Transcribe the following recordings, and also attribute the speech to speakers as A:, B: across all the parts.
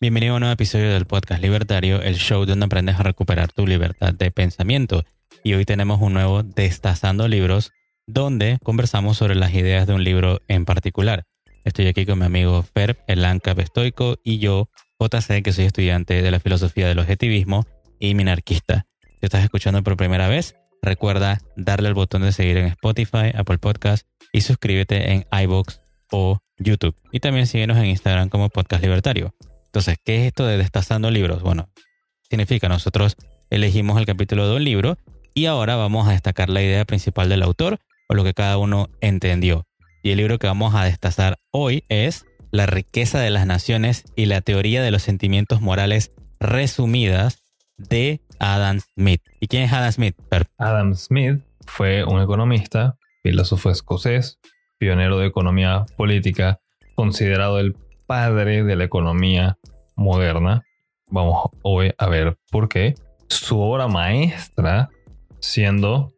A: Bienvenido a un nuevo episodio del podcast Libertario, el show donde aprendes a recuperar tu libertad de pensamiento. Y hoy tenemos un nuevo Destazando Libros, donde conversamos sobre las ideas de un libro en particular. Estoy aquí con mi amigo Fer, el ANCAP estoico, y yo, JC, que soy estudiante de la filosofía del objetivismo y minarquista. Si estás escuchando por primera vez, recuerda darle al botón de seguir en Spotify, Apple Podcast y suscríbete en iBox o YouTube. Y también síguenos en Instagram como Podcast Libertario. Entonces, ¿qué es esto de destazando libros? Bueno, significa nosotros elegimos el capítulo de un libro y ahora vamos a destacar la idea principal del autor o lo que cada uno entendió. Y el libro que vamos a destazar hoy es La riqueza de las naciones y la teoría de los sentimientos morales resumidas de Adam Smith. ¿Y quién es Adam Smith?
B: Adam Smith fue un economista, filósofo escocés, pionero de economía política, considerado el padre de la economía moderna. Vamos hoy a ver por qué. Su obra maestra siendo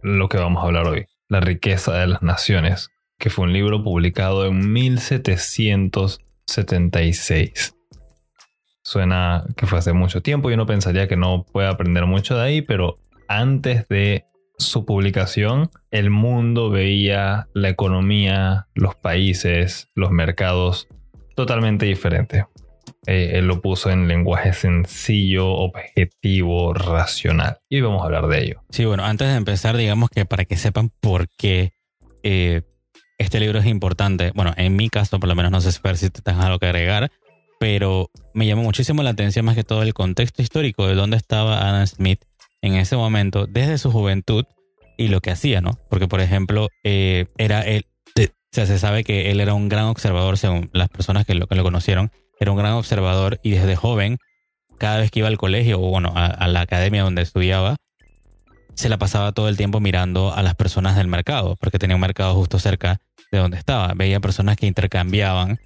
B: lo que vamos a hablar hoy, La riqueza de las naciones, que fue un libro publicado en 1776. Suena que fue hace mucho tiempo y uno pensaría que no puede aprender mucho de ahí, pero antes de su publicación, el mundo veía la economía, los países, los mercados totalmente diferente. Eh, él lo puso en lenguaje sencillo, objetivo, racional. Y vamos a hablar de ello.
A: Sí, bueno, antes de empezar, digamos que para que sepan por qué eh, este libro es importante. Bueno, en mi caso, por lo menos, no sé si te tengas algo que agregar, pero me llamó muchísimo la atención más que todo el contexto histórico de dónde estaba Adam Smith en ese momento, desde su juventud y lo que hacía, ¿no? Porque, por ejemplo, eh, era él, o sea, se sabe que él era un gran observador, según las personas que lo, que lo conocieron, era un gran observador y desde joven, cada vez que iba al colegio o bueno, a, la academia donde estudiaba, se la pasaba todo el tiempo mirando a las personas del mercado, porque tenía un mercado justo cerca de donde estaba. Veía personas que intercambiaban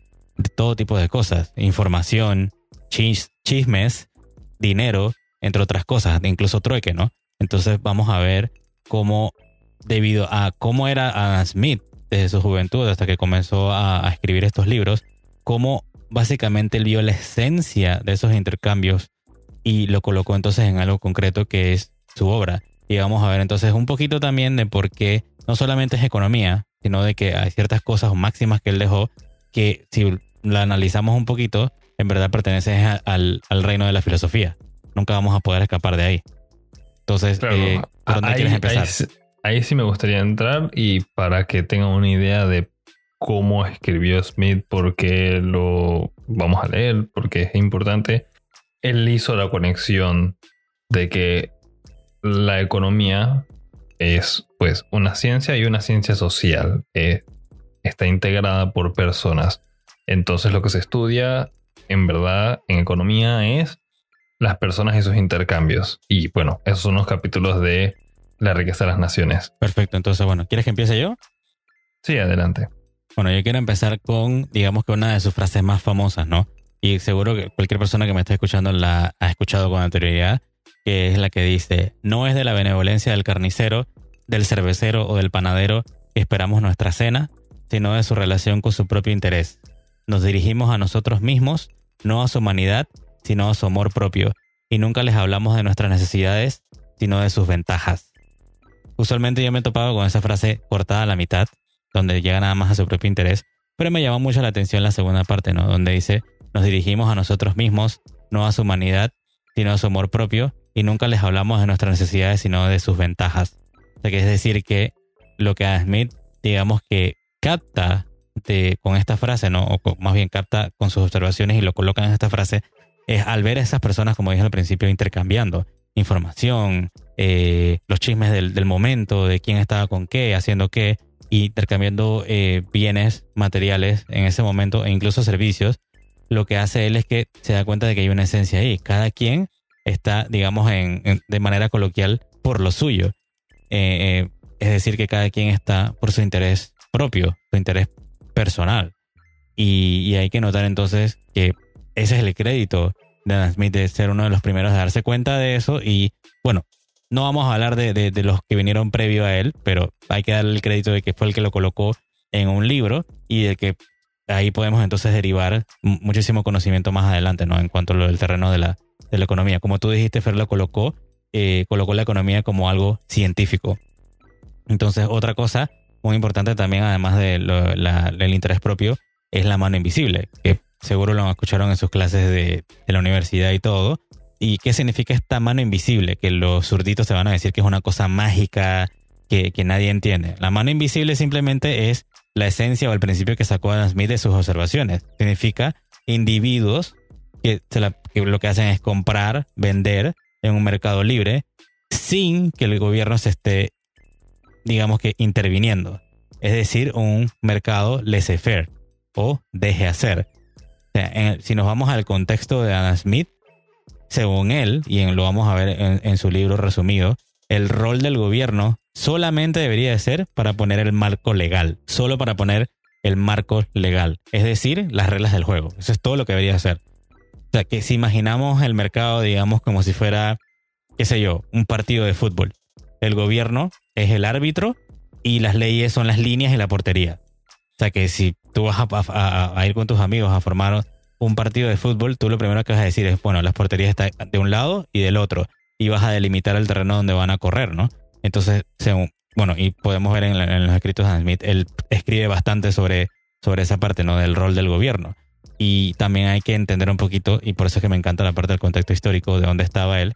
A: todo tipo de cosas, información, chismes, dinero, entre otras cosas, incluso trueque, ¿no? Entonces vamos a ver cómo, debido a cómo era Adam Smith desde su juventud hasta que comenzó a, escribir estos libros, cómo básicamente él vio la esencia de esos intercambios y lo colocó entonces en algo concreto que es su obra. Y vamos a ver entonces un poquito también de por qué no solamente es economía, sino de que hay ciertas cosas máximas que él dejó que si la analizamos un poquito, en verdad pertenecen al, reino de la filosofía. Nunca vamos a poder escapar de ahí. Entonces, eh, ¿por dónde quieres empezar?
B: Ahí, ahí, sí me gustaría entrar y para que tengan una idea de cómo escribió Smith, porque lo vamos a leer, porque es importante. Él hizo la conexión de que la economía es pues una ciencia y una ciencia social. está integrada por personas. Entonces lo que se estudia en verdad en economía es las personas y sus intercambios. Y bueno, esos son los capítulos de la riqueza de las naciones.
A: Perfecto, entonces bueno, ¿quieres que empiece yo?
B: Sí, adelante.
A: Bueno, yo quiero empezar con, digamos que una de sus frases más famosas, ¿no? Y seguro que cualquier persona que me esté escuchando la ha escuchado con anterioridad, que es la que dice, no es de la benevolencia del carnicero, del cervecero o del panadero que esperamos nuestra cena, sino de su relación con su propio interés. Nos dirigimos a nosotros mismos, no a su humanidad, sino a su amor propio, y nunca les hablamos de nuestras necesidades, sino de sus ventajas. Usualmente yo me he topado con esa frase cortada a la mitad, donde llega nada más a su propio interés, pero me llama mucho la atención la segunda parte, ¿no? Donde dice, nos dirigimos a nosotros mismos, no a su humanidad, sino a su amor propio, y nunca les hablamos de nuestras necesidades, sino de sus ventajas. O sea, que es decir que lo que Smith, digamos que capta de, con esta frase, ¿no? O más bien capta con sus observaciones y lo coloca en esta frase, es al ver a esas personas, como dije al principio, intercambiando información, eh, los chismes del, del momento, de quién estaba con qué, haciendo qué, intercambiando eh, bienes materiales en ese momento e incluso servicios, lo que hace él es que se da cuenta de que hay una esencia ahí. Cada quien está, digamos, en, de manera coloquial por lo suyo. Eh, es decir, que cada quien está por su interés propio, su interés personal. Y, hay que notar entonces que ese es el crédito de Adam Smith de ser uno de los primeros a darse cuenta de eso. Y bueno, no vamos a hablar de, los que vinieron previo a él, pero hay que darle el crédito de que fue el que lo colocó en un libro y de que ahí podemos entonces derivar muchísimo conocimiento más adelante, ¿no? En cuanto a lo del terreno de la, de la economía. Como tú dijiste, Fer lo colocó, eh, colocó la economía como algo científico. Entonces, otra cosa muy importante también, además de del interés propio, es la mano invisible, que seguro lo escucharon en sus clases de, la universidad y todo. ¿Y qué significa esta mano invisible? Que los zurditos te van a decir que es una cosa mágica, que, que, nadie entiende. La mano invisible simplemente es la esencia o el principio que sacó Adam Smith de sus observaciones. Significa individuos que, lo que hacen es comprar, vender en un mercado libre sin que el gobierno se esté, digamos que, interviniendo. Es decir, un mercado laissez-faire o deje hacer. Si nos vamos al contexto de Adam Smith, según él, y lo vamos a ver en, en su libro resumido, el rol del gobierno solamente debería de ser para poner el marco legal, solo para poner el marco legal, es decir, las reglas del juego. Eso es todo lo que debería hacer. O sea, que si imaginamos el mercado, digamos, como si fuera, qué sé yo, un partido de fútbol. El gobierno es el árbitro y las leyes son las líneas y la portería. Sea, que si tú vas a, ir con tus amigos a formar un partido de fútbol, tú lo primero que vas a decir es, bueno, las porterías están de un lado y del otro. Y vas a delimitar el terreno donde van a correr, ¿no? Entonces, según, bueno, y podemos ver en, los escritos de Smith, él escribe bastante sobre, sobre esa parte, ¿no? Del rol del gobierno. Y también hay que entender un poquito, y por eso es que me encanta la parte del contexto histórico de dónde estaba él.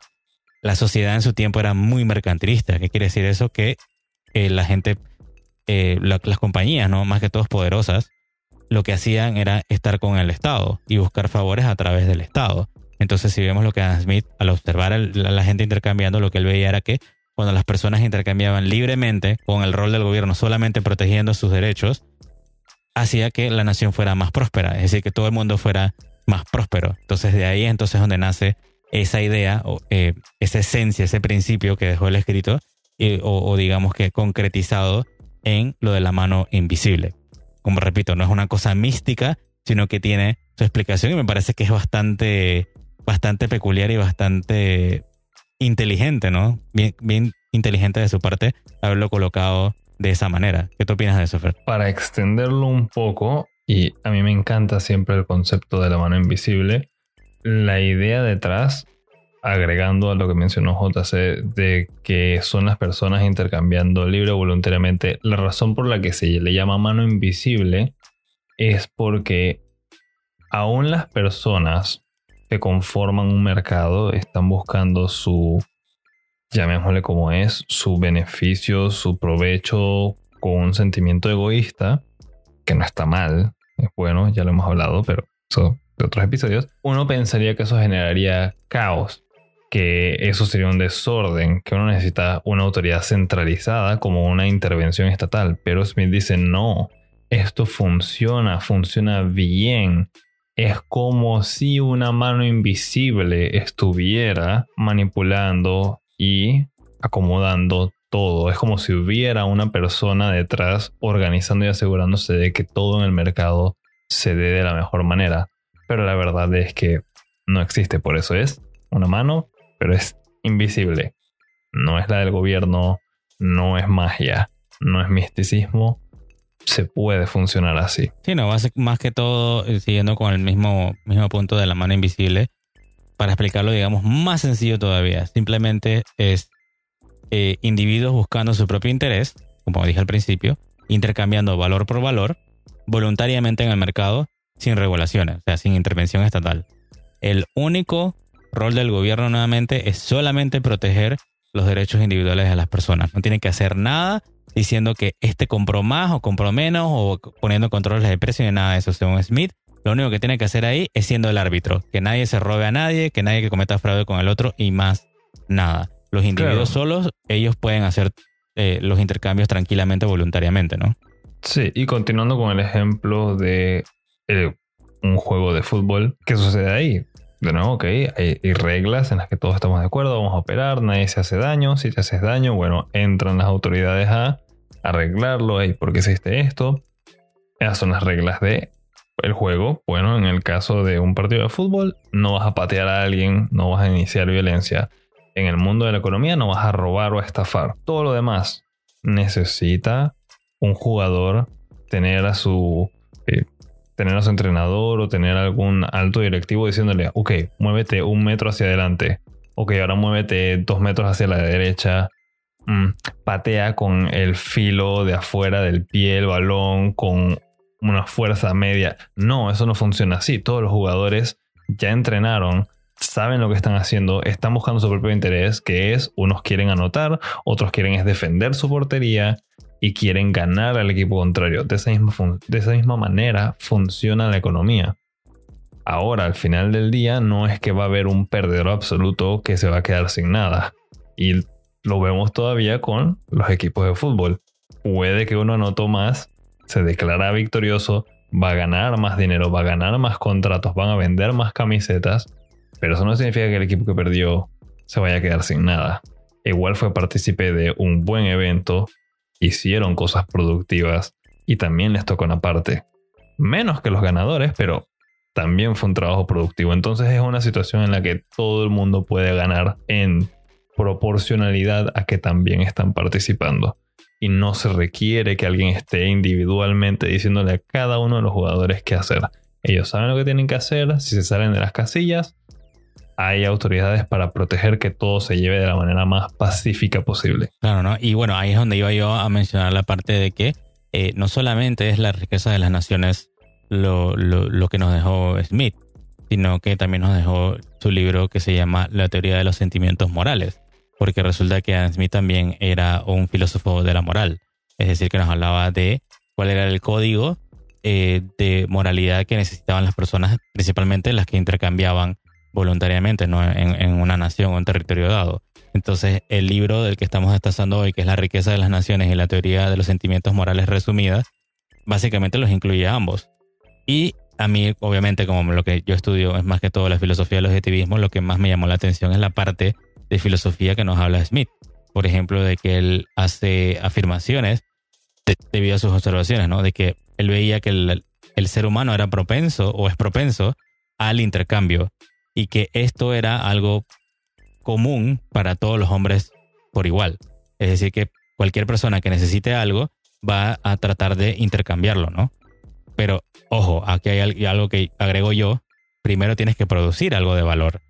A: La sociedad en su tiempo era muy mercantilista. ¿Qué quiere decir eso? Que eh, la gente, eh, las compañías, ¿no? Más que todos poderosas, lo que hacían era estar con el Estado y buscar favores a través del Estado. Entonces, si vemos lo que Adam Smith, al observar a la gente intercambiando, lo que él veía era que cuando las personas intercambiaban libremente con el rol del gobierno solamente protegiendo sus derechos, hacía que la nación fuera más próspera, es decir, que todo el mundo fuera más próspero. Entonces de ahí entonces donde nace esa idea, o, eh, esa esencia, ese principio que dejó el escrito, o, o, digamos que concretizado en lo de la mano invisible. Como repito, no es una cosa mística, sino que tiene su explicación y me parece que es bastante, bastante peculiar y bastante inteligente, ¿no? Bien, bien inteligente de su parte haberlo colocado de esa manera. ¿Qué tú opinas de eso, Fer?
B: Para extenderlo un poco, y a mí me encanta siempre el concepto de la mano invisible, la idea detrás, agregando a lo que mencionó JC, de que son las personas intercambiando libre voluntariamente, la razón por la que se le llama mano invisible es porque aún las personas que conforman un mercado están buscando su, llamémosle como es, su beneficio, su provecho con un sentimiento egoísta, que no está mal, es bueno, ya lo hemos hablado, pero eso de otros episodios, uno pensaría que eso generaría caos, que eso sería un desorden, que uno necesita una autoridad centralizada como una intervención estatal, pero Smith dice no, esto funciona, funciona bien es como si una mano invisible estuviera manipulando y acomodando todo. Es como si hubiera una persona detrás organizando y asegurándose de que todo en el mercado se dé de la mejor manera. Pero la verdad es que no existe, por eso es una mano, pero es invisible. No es la del gobierno, no es magia, no es misticismo, se puede funcionar así.
A: Sí, no, más que todo, eh, siguiendo con el mismo, mismo punto de la mano invisible, para explicarlo, digamos, más sencillo todavía. Simplemente es eh, individuos buscando su propio interés, como dije al principio, intercambiando valor por valor, voluntariamente en el mercado, sin regulaciones, o sea, sin intervención estatal. El único rol del gobierno nuevamente es solamente proteger los derechos individuales de las personas. No tienen que hacer nada diciendo que este compró más o compró menos o poniendo controles de precio ni nada de eso según Smith. Lo único que tiene que hacer ahí es siendo el árbitro, que nadie se robe a nadie, que nadie que cometa fraude con el otro y más nada. Los individuos solos, ellos pueden hacer eh, los intercambios tranquilamente, voluntariamente, ¿no?
B: Sí, y continuando con el ejemplo de eh, un juego de fútbol, ¿qué sucede ahí? De nuevo, ok, hay, reglas en las que todos estamos de acuerdo, vamos a operar, nadie se hace daño, si te haces daño, bueno, entran las autoridades a arreglarlo, por qué hiciste esto. Esas son las reglas de el juego. Bueno, en el caso de un partido de fútbol, no vas a patear a alguien, no vas a iniciar violencia. En el mundo de la economía no vas a robar o a estafar. Todo lo demás necesita un jugador tener a su, eh, tener a su entrenador o tener algún alto directivo diciéndole, ok, muévete un metro hacia adelante, ok, ahora muévete dos metros hacia la derecha, mm, patea con el filo de afuera del pie el balón, con una fuerza media. No, eso no funciona así. Todos los jugadores ya entrenaron, saben lo que están haciendo, están buscando su propio interés, que es, unos quieren anotar, otros quieren es defender su portería y quieren ganar al equipo contrario. De esa misma, de esa misma manera funciona la economía. Ahora, al final del día, no es que va a haber un perdedor absoluto que se va a quedar sin nada. Y lo vemos todavía con los equipos de fútbol. Puede que uno anotó más, se declara victorioso, va a ganar más dinero, va a ganar más contratos, van a vender más camisetas, pero eso no significa que el equipo que perdió se vaya a quedar sin nada. Igual fue partícipe de un buen evento, hicieron cosas productivas y también les tocó una parte. Menos que los ganadores, pero también fue un trabajo productivo. Entonces es una situación en la que todo el mundo puede ganar en proporcionalidad a que también están participando. Y no se requiere que alguien esté individualmente diciéndole a cada uno de los jugadores qué hacer. Ellos saben lo que tienen que hacer, si se salen de las casillas, hay autoridades para proteger que todo se lleve de la manera más pacífica posible.
A: Claro, ¿no? Y bueno, ahí es donde iba yo a mencionar la parte de que eh, no solamente es la riqueza de las naciones lo, que nos dejó Smith, sino que también nos dejó su libro que se llama La teoría de los sentimientos morales, porque resulta que Adam Smith también era un filósofo de la moral, es decir, que nos hablaba de cuál era el código eh, de moralidad que necesitaban las personas, principalmente las que intercambiaban voluntariamente ¿no? en, una nación o un territorio dado. Entonces, el libro del que estamos destazando hoy, que es La riqueza de las naciones y la teoría de los sentimientos morales resumidas, básicamente los incluye a ambos. Y a mí, obviamente, como lo que yo estudio es más que todo la filosofía del objetivismo, lo que más me llamó la atención es la parte de filosofía que nos habla Smith. Por ejemplo, de que él hace afirmaciones debido a sus observaciones, ¿no? De que él veía que el, el ser humano era propenso o es propenso al intercambio y que esto era algo común para todos los hombres por igual. Es decir, que cualquier persona que necesite algo va a tratar de intercambiarlo, ¿no? Pero ojo, aquí hay algo que agrego yo. Primero tienes que producir algo de valor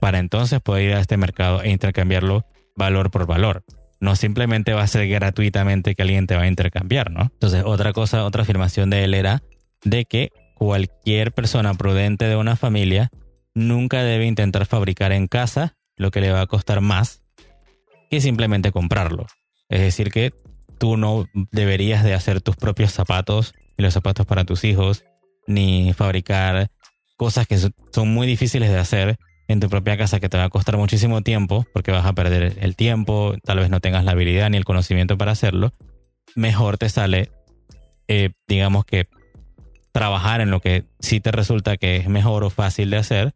A: para entonces poder ir a este mercado e intercambiarlo valor por valor. No simplemente va a ser gratuitamente que alguien te va a intercambiar, ¿no? Entonces, otra cosa, otra afirmación de él era de que cualquier persona prudente de una familia nunca debe intentar fabricar en casa lo que le va a costar más que simplemente comprarlo. Es decir, que tú no deberías de hacer tus propios zapatos y los zapatos para tus hijos, ni fabricar cosas que son muy difíciles de hacer en tu propia casa que te va a costar muchísimo tiempo porque vas a perder el tiempo, tal vez no tengas la habilidad ni el conocimiento para hacerlo. Mejor te sale, eh, digamos que trabajar en lo que sí te resulta que es mejor o fácil de hacer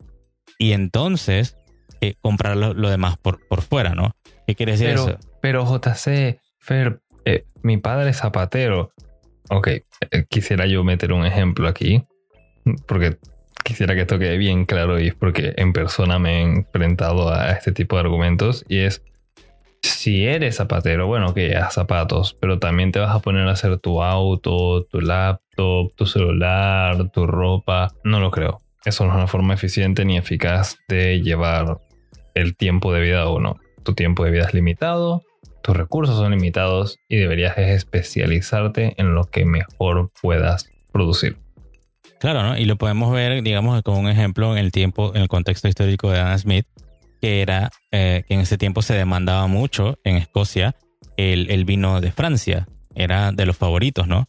A: y entonces eh, comprar lo, demás por, por fuera, ¿no? ¿Qué quiere decir eso?
B: Pero JC, Fer, eh, mi padre es zapatero. Ok, eh, quisiera yo meter un ejemplo aquí, porque quisiera que esto quede bien claro y es porque en persona me he enfrentado a este tipo de argumentos y es, si eres zapatero, bueno, que haz zapatos, pero también te vas a poner a hacer tu auto, tu tu celular, tu ropa. No lo creo. Eso no es una forma eficiente ni eficaz de llevar el tiempo de vida a uno. Tu tiempo de vida es limitado, tus recursos son limitados y deberías especializarte en lo que mejor puedas producir.
A: Claro, ¿no? Y lo podemos ver, digamos, como un ejemplo en el tiempo, en el contexto histórico de Adam Smith, que era eh, que en ese tiempo se demandaba mucho en Escocia el, vino de Francia. Era de los favoritos, ¿no?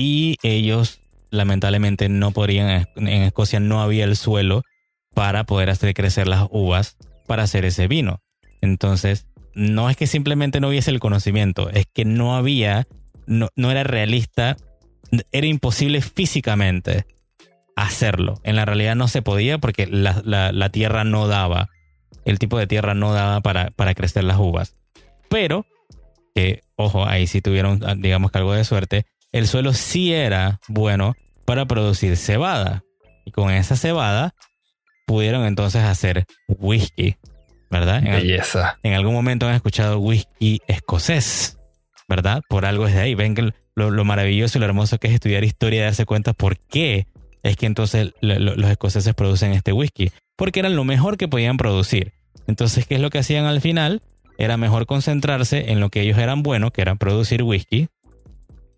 A: Y ellos lamentablemente no podrían, en Escocia no había el suelo para poder hacer crecer las uvas para hacer ese vino. Entonces, no es que simplemente no hubiese el conocimiento, es que no había, no, no era realista, era imposible físicamente hacerlo. En la realidad no se podía porque la, la, tierra no daba, el tipo de tierra no daba para, para crecer las uvas. Pero, que, ojo, ahí sí tuvieron, digamos que algo de suerte, el suelo sí era bueno para producir cebada. Y con esa cebada pudieron entonces hacer whisky, ¿verdad?
B: En Belleza.
A: en algún momento han escuchado whisky escocés, ¿verdad? Por algo es de ahí. Ven que lo, maravilloso y lo hermoso que es estudiar historia y darse cuenta por qué es que entonces los escoceses producen este whisky. Porque eran lo mejor que podían producir. Entonces, ¿qué es lo que hacían al final? Era mejor concentrarse en lo que ellos eran buenos, que era producir whisky,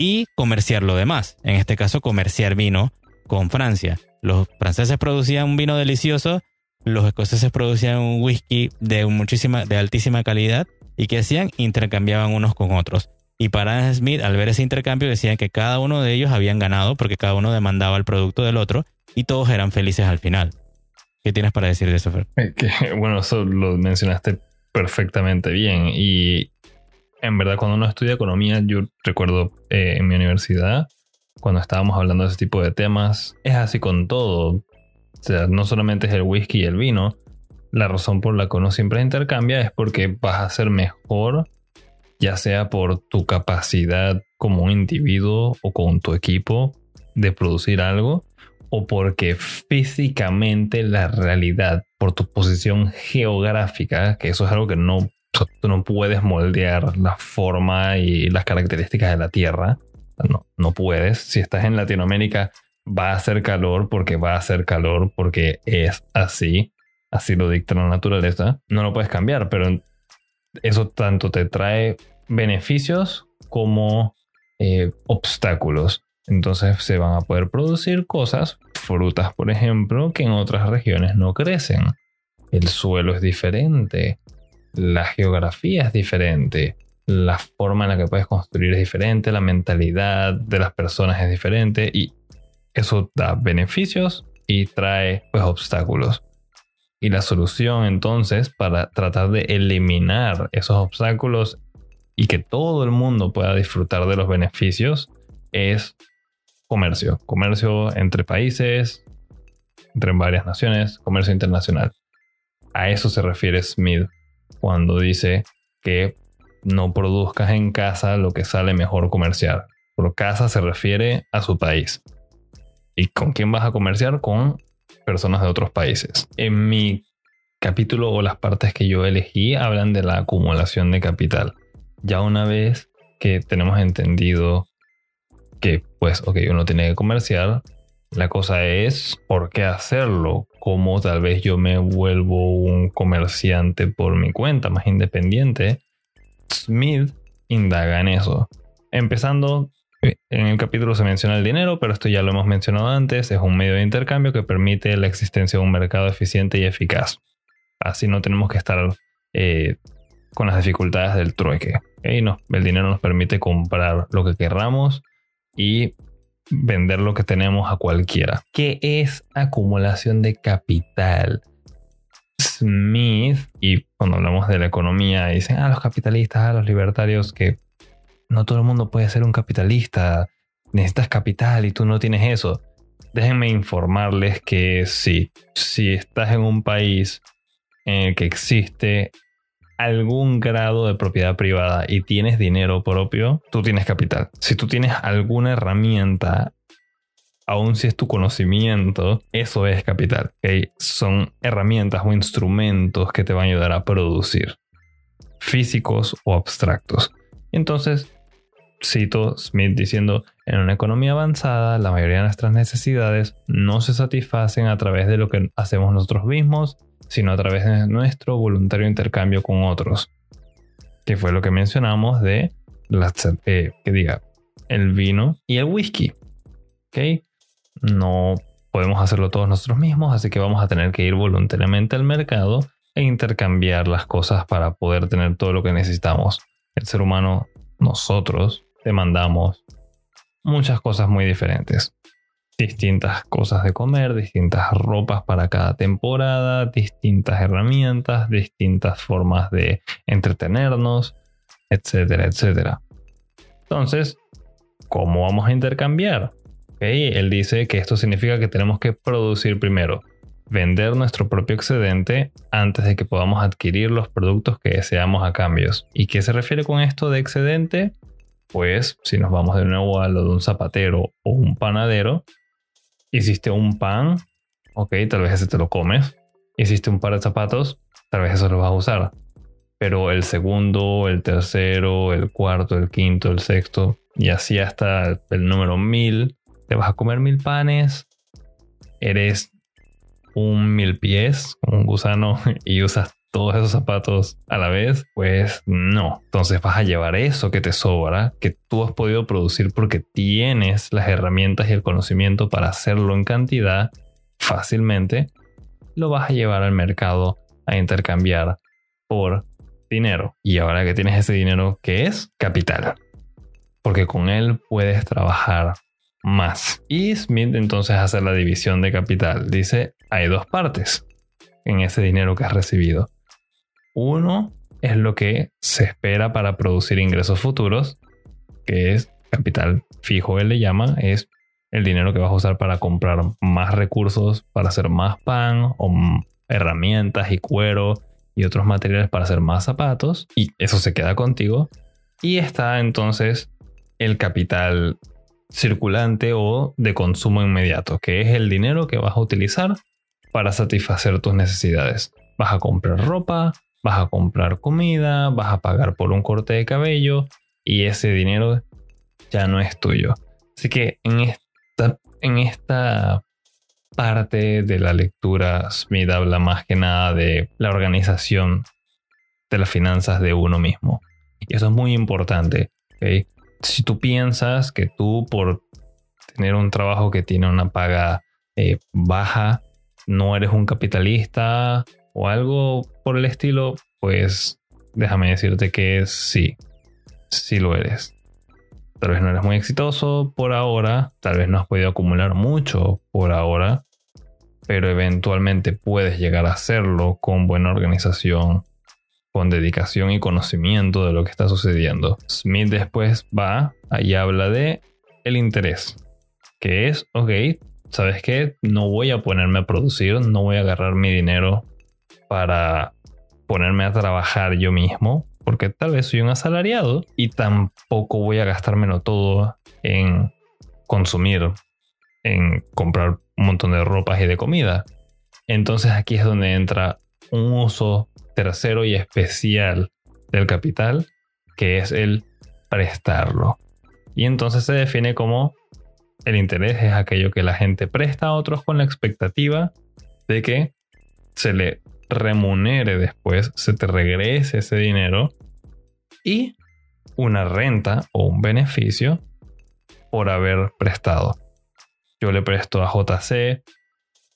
A: y comerciar lo demás. En este caso, comerciar vino con Francia. Los franceses producían un vino delicioso, los escoceses producían un whisky de muchísima, de altísima calidad y que hacían intercambiaban unos con otros. Y para Smith, al ver ese intercambio, decían que cada uno de ellos habían ganado porque cada uno demandaba el producto del otro y todos eran felices al final. ¿Qué tienes para decir de eso, Fer?
B: Eh, bueno, eso lo mencionaste perfectamente bien. Y en verdad, cuando uno estudia economía, yo recuerdo eh, en mi universidad, cuando estábamos hablando de ese tipo de temas, es así con todo. O sea, no solamente es el whisky y el vino. La razón por la que uno siempre intercambia es porque vas a ser mejor, ya sea por tu capacidad como un individuo o con tu equipo de producir algo, o porque físicamente la realidad, por tu posición geográfica, que eso es algo que no tú no puedes moldear la forma y las características de la Tierra. No, no puedes. Si estás en Latinoamérica, va a hacer calor porque va a hacer calor porque es así. Así lo dicta la naturaleza. No lo puedes cambiar, pero eso tanto te trae beneficios como eh, obstáculos. Entonces se van a poder producir cosas, frutas por ejemplo, que en otras regiones no crecen. El suelo es diferente, la geografía es diferente, la forma en la que puedes construir es diferente, la mentalidad de las personas es diferente y eso da beneficios y trae pues obstáculos. Y la solución entonces para tratar de eliminar esos obstáculos y que todo el mundo pueda disfrutar de los beneficios es comercio. Comercio entre países, entre varias naciones, comercio internacional. A eso se refiere Smith cuando dice que no produzcas en casa lo que sale mejor comerciar. Por casa se refiere a su país. ¿Y con quién vas a comerciar? Con personas de otros países. En mi capítulo o las partes que yo elegí hablan de la acumulación de capital. Ya una vez que tenemos entendido que, pues, ok, uno tiene que comerciar, la cosa es por qué hacerlo, cómo tal vez yo me vuelvo un comerciante por mi cuenta, más independiente. Smith indaga en eso. Empezando, eh, en el capítulo se menciona el dinero, pero esto ya lo hemos mencionado antes, es un medio de intercambio que permite la existencia de un mercado eficiente y eficaz. Así no tenemos que estar eh, con las dificultades del trueque. No, el dinero nos permite comprar lo que querramos y vender lo que tenemos a cualquiera. ¿Qué es acumulación de capital? Smith, y cuando hablamos de la economía, dicen, ah, los capitalistas, ah, los libertarios, que no todo el mundo puede ser un capitalista, necesitas capital y tú no tienes eso. Déjenme informarles que sí, si estás en un país en el que existe algún grado de propiedad privada y tienes dinero propio, tú tienes capital. Si tú tienes alguna herramienta, aun si es tu conocimiento, eso es capital. Son herramientas o instrumentos que te van a ayudar a producir, físicos o abstractos. Entonces, cito Smith diciendo, en una economía avanzada, la mayoría de nuestras necesidades no se satisfacen a través de lo que hacemos nosotros mismos, sino a través de nuestro voluntario intercambio con otros. Que fue lo que mencionamos de eh, que diga, el vino y el whisky. No podemos hacerlo todos nosotros mismos, así que vamos a tener que ir voluntariamente al mercado e intercambiar las cosas para poder tener todo lo que necesitamos. El ser humano, nosotros, demandamos muchas cosas muy diferentes distintas cosas de comer, distintas ropas para cada temporada, distintas herramientas, distintas formas de entretenernos, etcétera, etcétera. Entonces, ¿cómo vamos a intercambiar? Él dice que esto significa que tenemos que producir primero, vender nuestro propio excedente antes de que podamos adquirir los productos que deseamos a cambios. ¿Y qué se refiere con esto de excedente? Pues si nos vamos de nuevo a lo de un zapatero o un panadero, Hiciste un pan, ok, tal vez ese te lo comes. Hiciste un par de zapatos, tal vez eso lo vas a usar. pero el segundo, el tercero, el cuarto, el quinto, el sexto, y así hasta el número mil, te vas a comer mil panes, eres un mil pies, un gusano, y usas todos esos zapatos a la vez, pues no. Entonces vas a llevar eso que te sobra, que tú has podido producir porque tienes las herramientas y el conocimiento para hacerlo en cantidad fácilmente, lo vas a llevar al mercado a intercambiar por dinero. Y ahora que tienes ese dinero, ¿qué es? Capital. Porque con él puedes trabajar más. Y Smith entonces hace la división de capital. Dice, hay dos partes en ese dinero que has recibido. Uno es lo que se espera para producir ingresos futuros, que es capital fijo, él le llama, es el dinero que vas a usar para comprar más recursos, para hacer más pan o herramientas y cuero y otros materiales para hacer más zapatos. Y eso se queda contigo. Y está entonces el capital circulante o de consumo inmediato, que es el dinero que vas a utilizar para satisfacer tus necesidades. Vas a comprar ropa, vas a comprar comida, vas a pagar por un corte de cabello y ese dinero ya no es tuyo. Así que en esta, en esta parte de la lectura, Smith habla más que nada de la organización de las finanzas de uno mismo. Y eso es muy importante. Si tú piensas que tú por tener un trabajo que tiene una paga eh, baja, no eres un capitalista o algo por el estilo, pues déjame decirte que sí, sí lo eres. Tal vez no eres muy exitoso por ahora, tal vez no has podido acumular mucho por ahora, pero eventualmente puedes llegar a hacerlo con buena organización, con dedicación y conocimiento de lo que está sucediendo. Smith después va y habla de el interés, que es, ok, ¿sabes qué? No voy a ponerme a producir, no voy a agarrar mi dinero para ponerme a trabajar yo mismo, porque tal vez soy un asalariado y tampoco voy a gastármelo todo en consumir, en comprar un montón de ropas y de comida. Entonces aquí es donde entra un uso tercero y especial del capital, que es el prestarlo. Y entonces se define como el interés es aquello que la gente presta a otros con la expectativa de que se le remunere después, se te regrese ese dinero y una renta o un beneficio por haber prestado. Yo le presto a JC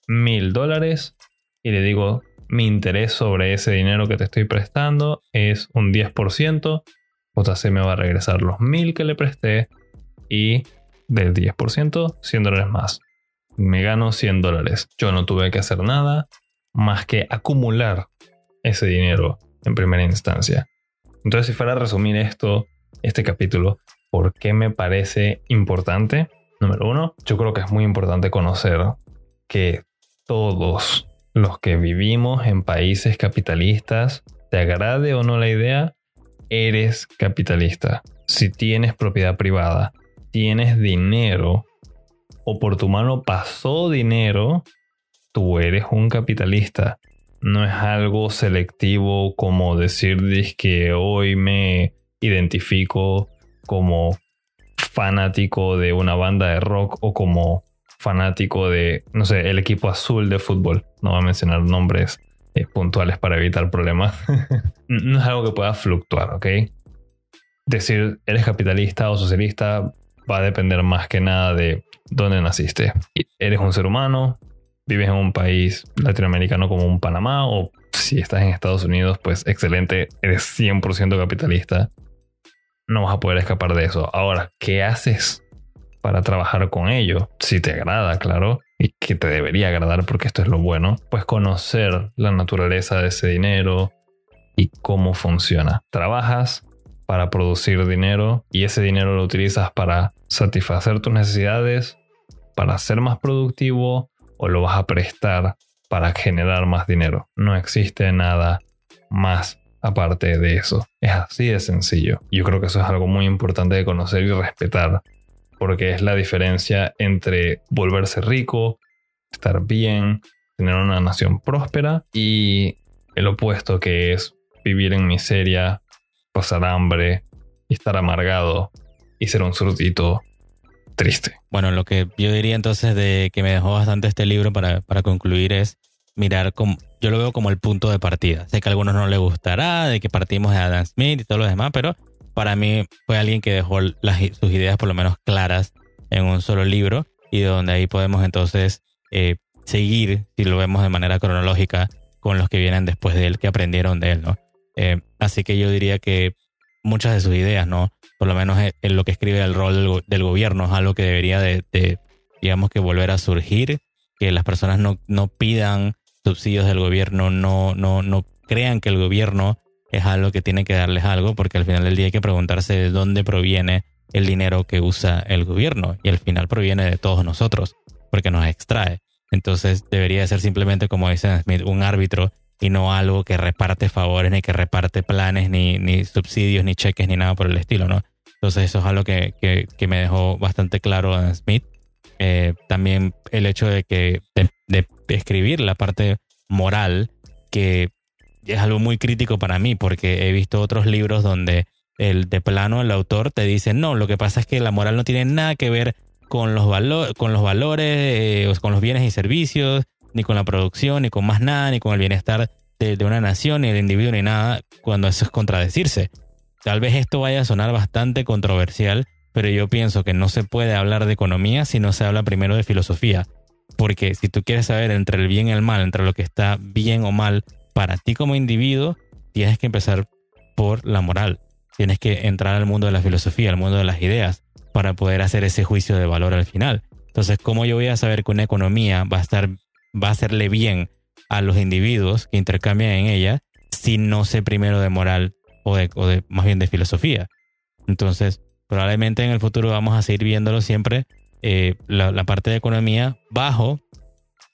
B: mil dólares y le digo mi interés sobre ese dinero que te estoy prestando es un 10%. JC me va a regresar los mil que le presté y del 10%, 100 dólares más. Me gano 100 dólares. Yo no tuve que hacer nada más que acumular ese dinero en primera instancia. Entonces, si fuera a resumir esto, este capítulo, ¿por qué me parece importante? Número uno, yo creo que es muy importante conocer que todos los que vivimos en países capitalistas, te agrade o no la idea, eres capitalista. Si tienes propiedad privada, tienes dinero o por tu mano pasó dinero, tú eres un capitalista. No es algo selectivo como decir que hoy me identifico como fanático de una banda de rock o como fanático de, no sé, el equipo azul de fútbol. No voy a mencionar nombres eh, puntuales para evitar problemas. no es algo que pueda fluctuar, ¿ok? Decir eres capitalista o socialista va a depender más que nada de dónde naciste. Eres un ser humano, vives en un país latinoamericano como un Panamá o si estás en Estados Unidos, pues excelente, eres 100% capitalista. No vas a poder escapar de eso. Ahora, ¿qué haces para trabajar con ello? Si te agrada, claro, y que te debería agradar porque esto es lo bueno, pues conocer la naturaleza de ese dinero y cómo funciona. Trabajas para producir dinero y ese dinero lo utilizas para satisfacer tus necesidades, para ser más productivo o lo vas a prestar para generar más dinero. No existe nada más aparte de eso. Es así de sencillo. Yo creo que eso es algo muy importante de conocer y respetar, porque es la diferencia entre volverse rico, estar bien, tener una nación próspera y el opuesto que es vivir en miseria, pasar hambre y estar amargado y ser un zurdito triste.
A: Bueno, lo que yo diría entonces de que me dejó bastante este libro para, para concluir es mirar como, yo lo veo como el punto de partida. Sé que a algunos no les gustará, de que partimos de Adam Smith y todo lo demás, pero para mí fue alguien que dejó sus ideas por lo menos claras en un solo libro y de donde ahí podemos entonces eh, seguir, si lo vemos de manera cronológica, con los que vienen después de él, que aprendieron de él, ¿no? Eh, así que yo diría que muchas de sus ideas, ¿no? Por lo menos en lo que escribe el rol del, gobierno es algo que debería de, digamos que volver a surgir, que las personas no, no pidan subsidios del gobierno, no, no, no crean que el gobierno es algo que tiene que darles algo, porque al final del día hay que preguntarse de dónde proviene el dinero que usa el gobierno y al final proviene de todos nosotros, porque nos extrae. Entonces debería ser simplemente, como dice Smith, un árbitro y no algo que reparte favores, ni que reparte planes, ni, ni subsidios, ni cheques, ni nada por el estilo, ¿no? Entonces eso es algo que, que, me dejó bastante claro Adam Smith. Eh, también el hecho de que de, escribir la parte moral, que es algo muy crítico para mí, porque he visto otros libros donde el de plano el autor te dice, no, lo que pasa es que la moral no tiene nada que ver con los, con los valores, eh, con los bienes y servicios, ni con la producción, ni con más nada, ni con el bienestar de, una nación, ni del individuo, ni nada, cuando eso es contradecirse. Tal vez esto vaya a sonar bastante controversial, pero yo pienso que no se puede hablar de economía si no se habla primero de filosofía. Porque si tú quieres saber entre el bien y el mal, entre lo que está bien o mal para ti como individuo, tienes que empezar por la moral. Tienes que entrar al mundo de la filosofía, al mundo de las ideas, para poder hacer ese juicio de valor al final. Entonces, ¿cómo yo voy a saber que una economía va a estar va a hacerle bien a los individuos que intercambian en ella si no sé primero de moral o de, o de más bien de filosofía. Entonces, probablemente en el futuro vamos a seguir viéndolo siempre eh, la, parte de economía bajo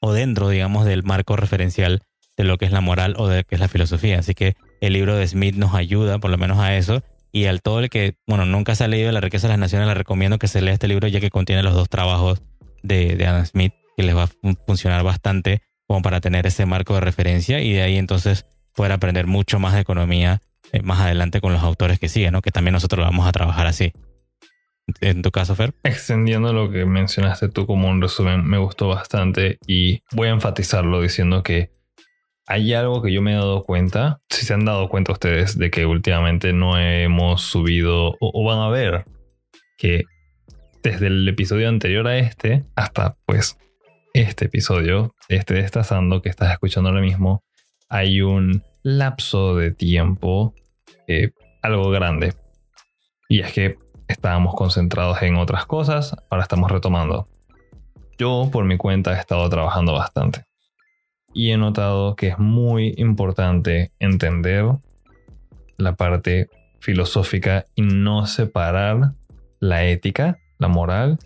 A: o dentro, digamos, del marco referencial de lo que es la moral o de lo que es la filosofía. Así que el libro de Smith nos ayuda por lo menos a eso. Y al todo el que, bueno, nunca se ha leído La riqueza de las naciones, le recomiendo que se lea este libro ya que contiene los dos trabajos de, de Adam Smith les va a funcionar bastante como para tener ese marco de referencia y de ahí entonces poder aprender mucho más de economía eh, más adelante con los autores que siguen, ¿no? que también nosotros lo vamos a trabajar así. En tu caso, Fer.
B: Extendiendo lo que mencionaste tú como un resumen, me gustó bastante y voy a enfatizarlo diciendo que hay algo que yo me he dado cuenta, si se han dado cuenta ustedes de que últimamente no hemos subido o van a ver que desde el episodio anterior a este hasta pues este episodio, este destazando que estás escuchando ahora mismo, hay un lapso de tiempo eh, algo grande. Y es que estábamos concentrados en otras cosas, ahora estamos retomando. Yo por mi cuenta he estado trabajando bastante. Y he notado que es muy importante entender la parte filosófica y no separar la ética, la moral,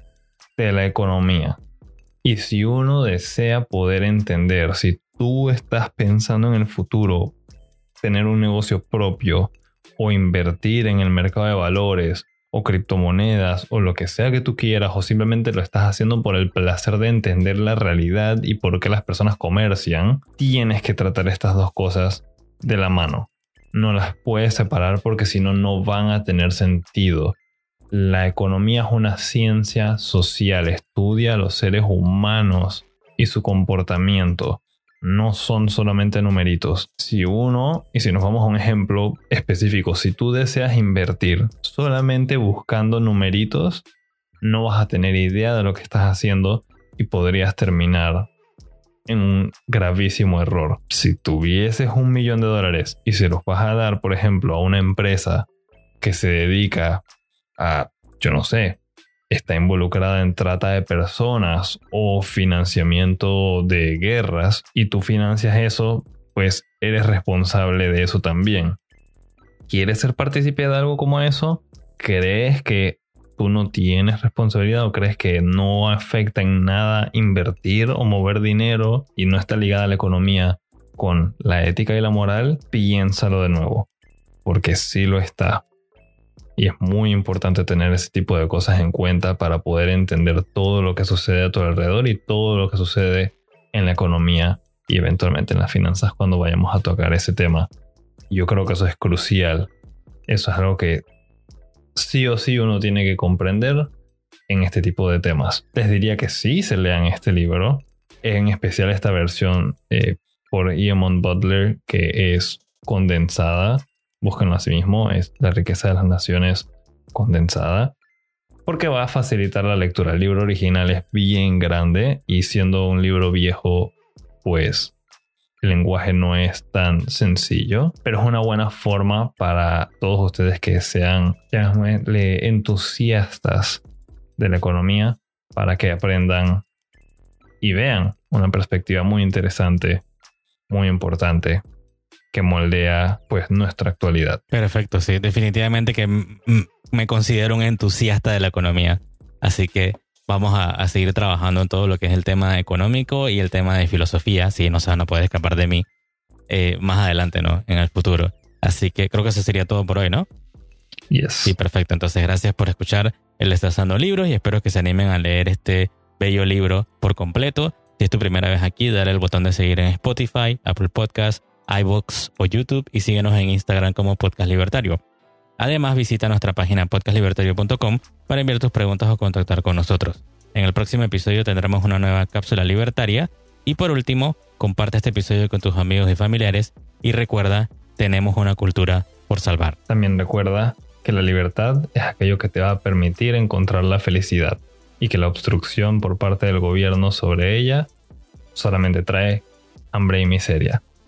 B: de la economía. Y si uno desea poder entender, si tú estás pensando en el futuro, tener un negocio propio o invertir en el mercado de valores o criptomonedas o lo que sea que tú quieras o simplemente lo estás haciendo por el placer de entender la realidad y por qué las personas comercian, tienes que tratar estas dos cosas de la mano. No las puedes separar porque si no, no van a tener sentido. La economía es una ciencia social, estudia a los seres humanos y su comportamiento. No son solamente numeritos. Si uno, y si nos vamos a un ejemplo específico, si tú deseas invertir solamente buscando numeritos, no vas a tener idea de lo que estás haciendo y podrías terminar en un gravísimo error. Si tuvieses un millón de dólares y se los vas a dar, por ejemplo, a una empresa que se dedica a, yo no sé, está involucrada en trata de personas o financiamiento de guerras y tú financias eso, pues eres responsable de eso también. ¿Quieres ser partícipe de algo como eso? ¿Crees que tú no tienes responsabilidad o crees que no afecta en nada invertir o mover dinero y no está ligada a la economía con la ética y la moral? Piénsalo de nuevo, porque sí lo está. Y es muy importante tener ese tipo de cosas en cuenta para poder entender todo lo que sucede a tu alrededor y todo lo que sucede en la economía y eventualmente en las finanzas cuando vayamos a tocar ese tema. Yo creo que eso es crucial. Eso es algo que sí o sí uno tiene que comprender en este tipo de temas. Les diría que sí se lean este libro, en especial esta versión eh, por Iamon Butler, que es condensada. Búsquenlo así mismo, es La riqueza de las naciones condensada. Porque va a facilitar la lectura. El libro original es bien grande y siendo un libro viejo, pues el lenguaje no es tan sencillo, pero es una buena forma para todos ustedes que sean entusiastas de la economía para que aprendan y vean una perspectiva muy interesante, muy importante que moldea pues nuestra actualidad.
A: Perfecto, sí, definitivamente que me considero un entusiasta de la economía, así que vamos a, seguir trabajando en todo lo que es el tema económico y el tema de filosofía, si no, se no puede escapar de mí eh, más adelante, ¿no? En el futuro. Así que creo que eso sería todo por hoy, ¿no?
B: Yes.
A: Sí, perfecto. Entonces, gracias por escuchar el Destazando Libros y espero que se animen a leer este bello libro por completo. Si es tu primera vez aquí, dale el botón de seguir en Spotify, Apple Podcasts, iBooks o YouTube y síguenos en Instagram como Podcast Libertario. Además, visita nuestra página podcastlibertario.com para enviar tus preguntas o contactar con nosotros. En el próximo episodio tendremos una nueva cápsula libertaria. Y por último, comparte este episodio con tus amigos y familiares y recuerda, tenemos una cultura por salvar.
B: También recuerda que la libertad es aquello que te va a permitir encontrar la felicidad y que la obstrucción por parte del gobierno sobre ella solamente trae hambre y miseria.